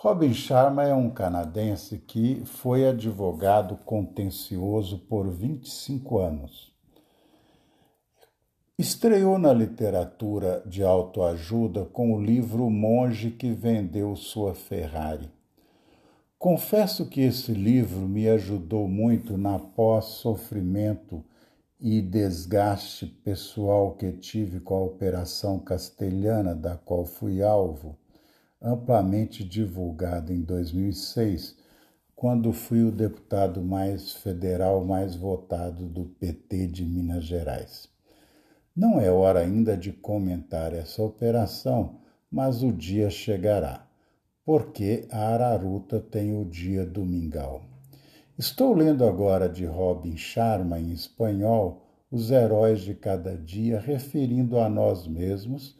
Robin Sharma é um canadense que foi advogado contencioso por 25 anos. Estreou na literatura de autoajuda com o livro Monge que Vendeu Sua Ferrari. Confesso que esse livro me ajudou muito na pós-sofrimento e desgaste pessoal que tive com a Operação Castelhana, da qual fui alvo amplamente divulgado em 2006, quando fui o deputado mais federal mais votado do PT de Minas Gerais. Não é hora ainda de comentar essa operação, mas o dia chegará, porque a Araruta tem o dia do mingau. Estou lendo agora de Robin Sharma em espanhol Os Heróis de Cada Dia, referindo a nós mesmos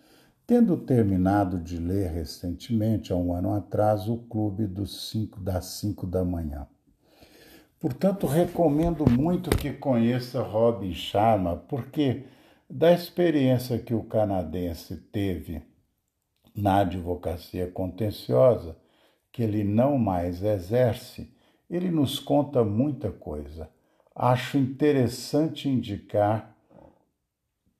Tendo terminado de ler recentemente, há um ano atrás, o Clube dos cinco, das 5 da manhã. Portanto, recomendo muito que conheça Robin Sharma, porque da experiência que o canadense teve na advocacia contenciosa, que ele não mais exerce, ele nos conta muita coisa. Acho interessante indicar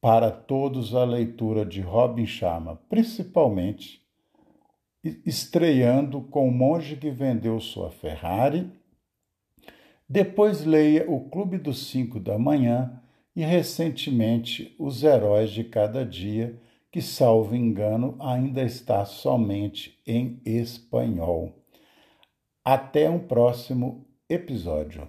para todos a leitura de Robin Sharma, principalmente estreando com o monge que vendeu sua Ferrari. Depois leia O Clube dos Cinco da Manhã e recentemente Os Heróis de Cada Dia, que, salvo engano, ainda está somente em espanhol. Até um próximo episódio.